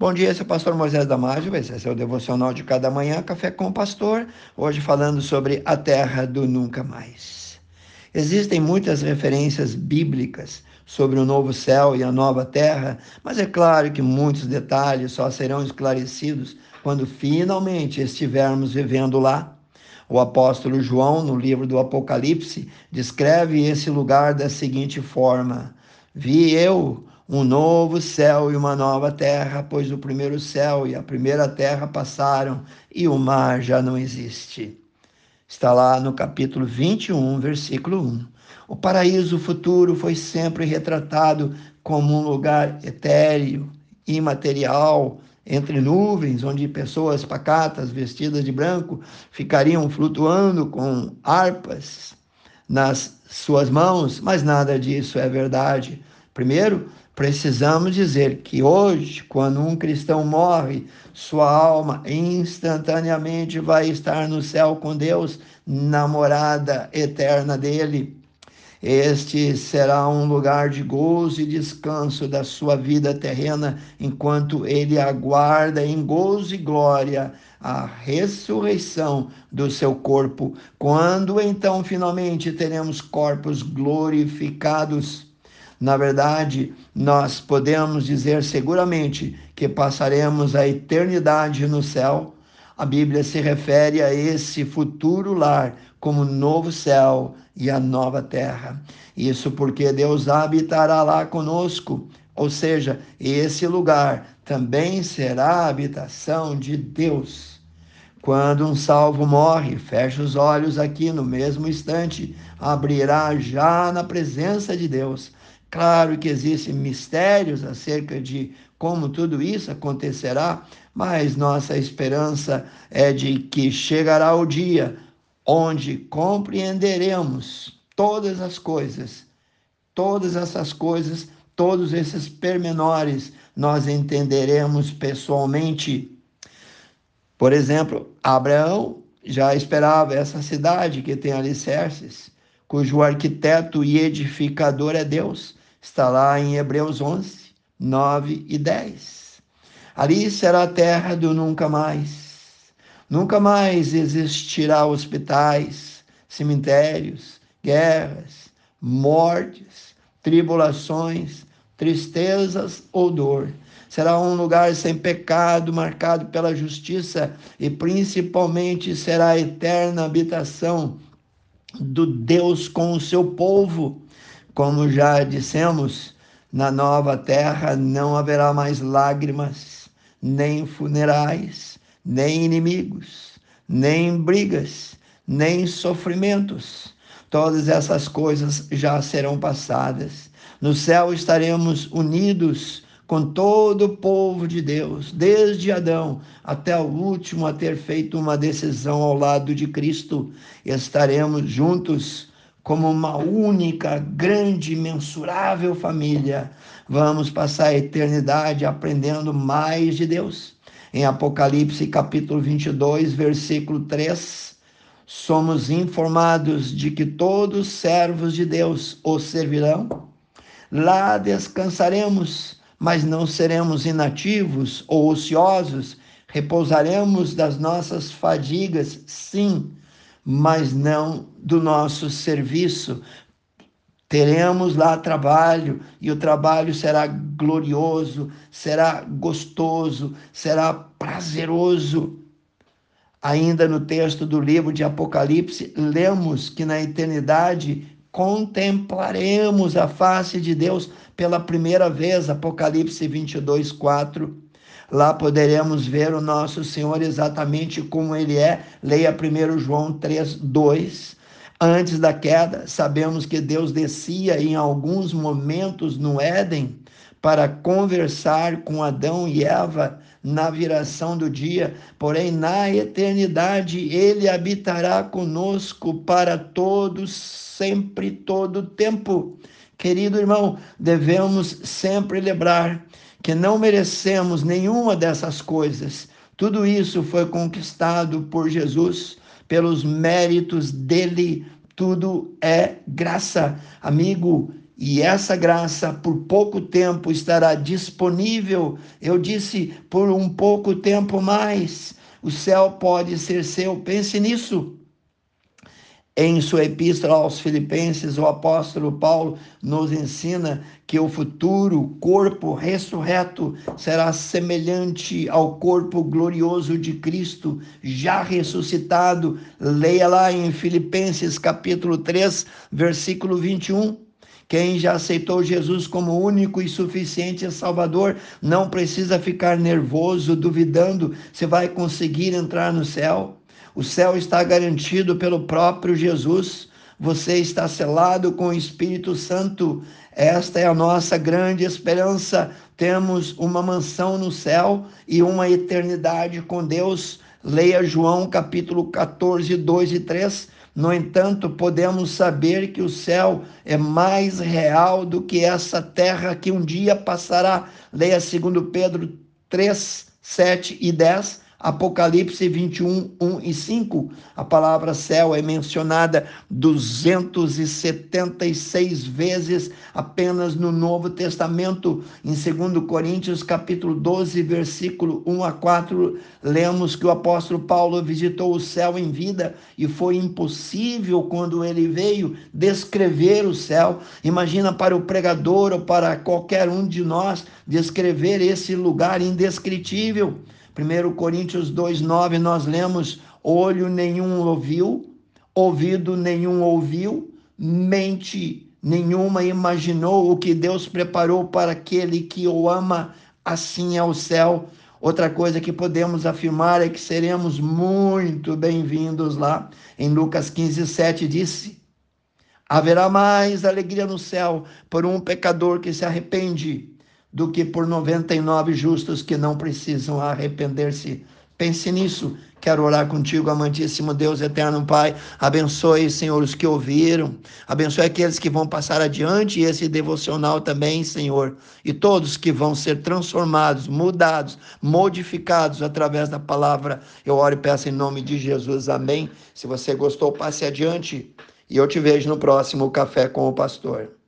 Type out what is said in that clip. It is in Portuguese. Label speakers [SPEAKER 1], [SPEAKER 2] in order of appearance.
[SPEAKER 1] Bom dia, esse é o pastor Moisés Damásio, esse é seu devocional de cada manhã, Café com o Pastor, hoje falando sobre a terra do nunca mais. Existem muitas referências bíblicas sobre o novo céu e a nova terra, mas é claro que muitos detalhes só serão esclarecidos quando finalmente estivermos vivendo lá. O apóstolo João, no livro do Apocalipse, descreve esse lugar da seguinte forma: Vi eu um novo céu e uma nova terra, pois o primeiro céu e a primeira terra passaram e o mar já não existe. Está lá no capítulo 21, versículo 1. O paraíso futuro foi sempre retratado como um lugar etéreo, imaterial, entre nuvens, onde pessoas pacatas, vestidas de branco, ficariam flutuando com harpas nas suas mãos, mas nada disso é verdade. Primeiro, Precisamos dizer que hoje, quando um cristão morre, sua alma instantaneamente vai estar no céu com Deus, na morada eterna dele. Este será um lugar de gozo e descanso da sua vida terrena, enquanto ele aguarda em gozo e glória a ressurreição do seu corpo. Quando então finalmente teremos corpos glorificados? Na verdade, nós podemos dizer seguramente que passaremos a eternidade no céu. A Bíblia se refere a esse futuro lar como novo céu e a nova terra. Isso porque Deus habitará lá conosco, ou seja, esse lugar também será a habitação de Deus. Quando um salvo morre, fecha os olhos aqui no mesmo instante, abrirá já na presença de Deus Claro que existem mistérios acerca de como tudo isso acontecerá, mas nossa esperança é de que chegará o dia onde compreenderemos todas as coisas, todas essas coisas, todos esses pormenores, nós entenderemos pessoalmente. Por exemplo, Abraão já esperava essa cidade que tem alicerces, cujo arquiteto e edificador é Deus. Está lá em Hebreus 11, 9 e 10. Ali será a terra do nunca mais. Nunca mais existirá hospitais, cemitérios, guerras, mortes, tribulações, tristezas ou dor. Será um lugar sem pecado, marcado pela justiça e principalmente será a eterna habitação do Deus com o seu povo. Como já dissemos, na nova terra não haverá mais lágrimas, nem funerais, nem inimigos, nem brigas, nem sofrimentos. Todas essas coisas já serão passadas. No céu estaremos unidos com todo o povo de Deus, desde Adão até o último a ter feito uma decisão ao lado de Cristo. Estaremos juntos como uma única, grande, mensurável família, vamos passar a eternidade aprendendo mais de Deus. Em Apocalipse capítulo 22, versículo 3, somos informados de que todos servos de Deus o servirão. Lá descansaremos, mas não seremos inativos ou ociosos, repousaremos das nossas fadigas, sim, mas não do nosso serviço. Teremos lá trabalho e o trabalho será glorioso, será gostoso, será prazeroso. Ainda no texto do livro de Apocalipse, lemos que na eternidade contemplaremos a face de Deus pela primeira vez, Apocalipse 22, 4. Lá poderemos ver o nosso Senhor exatamente como ele é. Leia 1 João 3, 2. Antes da queda, sabemos que Deus descia em alguns momentos no Éden para conversar com Adão e Eva na viração do dia, porém na eternidade ele habitará conosco para todos, sempre, todo tempo. Querido irmão, devemos sempre lembrar que não merecemos nenhuma dessas coisas. Tudo isso foi conquistado por Jesus, pelos méritos dele. Tudo é graça. Amigo, e essa graça por pouco tempo estará disponível. Eu disse por um pouco tempo mais. O céu pode ser seu. Pense nisso. Em sua epístola aos Filipenses, o apóstolo Paulo nos ensina que o futuro corpo ressurreto será semelhante ao corpo glorioso de Cristo, já ressuscitado. Leia lá em Filipenses capítulo 3, versículo 21. Quem já aceitou Jesus como único e suficiente Salvador não precisa ficar nervoso, duvidando se vai conseguir entrar no céu. O céu está garantido pelo próprio Jesus. Você está selado com o Espírito Santo. Esta é a nossa grande esperança. Temos uma mansão no céu e uma eternidade com Deus. Leia João capítulo 14, 2 e 3. No entanto, podemos saber que o céu é mais real do que essa terra que um dia passará. Leia 2 Pedro 3, 7 e 10 Apocalipse 21, 1 e 5, a palavra céu é mencionada 276 vezes apenas no Novo Testamento. Em 2 Coríntios, capítulo 12, versículo 1 a 4, lemos que o apóstolo Paulo visitou o céu em vida e foi impossível quando ele veio descrever o céu. Imagina para o pregador ou para qualquer um de nós descrever esse lugar indescritível. 1 Coríntios 2,9 nós lemos: olho nenhum ouviu, ouvido nenhum ouviu, mente nenhuma imaginou o que Deus preparou para aquele que o ama, assim é o céu. Outra coisa que podemos afirmar é que seremos muito bem-vindos lá. Em Lucas 15, 7 disse: Haverá mais alegria no céu por um pecador que se arrepende do que por 99 justos que não precisam arrepender-se. Pense nisso. Quero orar contigo, amantíssimo Deus eterno Pai. Abençoe, Senhor, os que ouviram. Abençoe aqueles que vão passar adiante esse devocional também, Senhor. E todos que vão ser transformados, mudados, modificados através da palavra. Eu oro e peço em nome de Jesus. Amém. Se você gostou, passe adiante. E eu te vejo no próximo Café com o Pastor.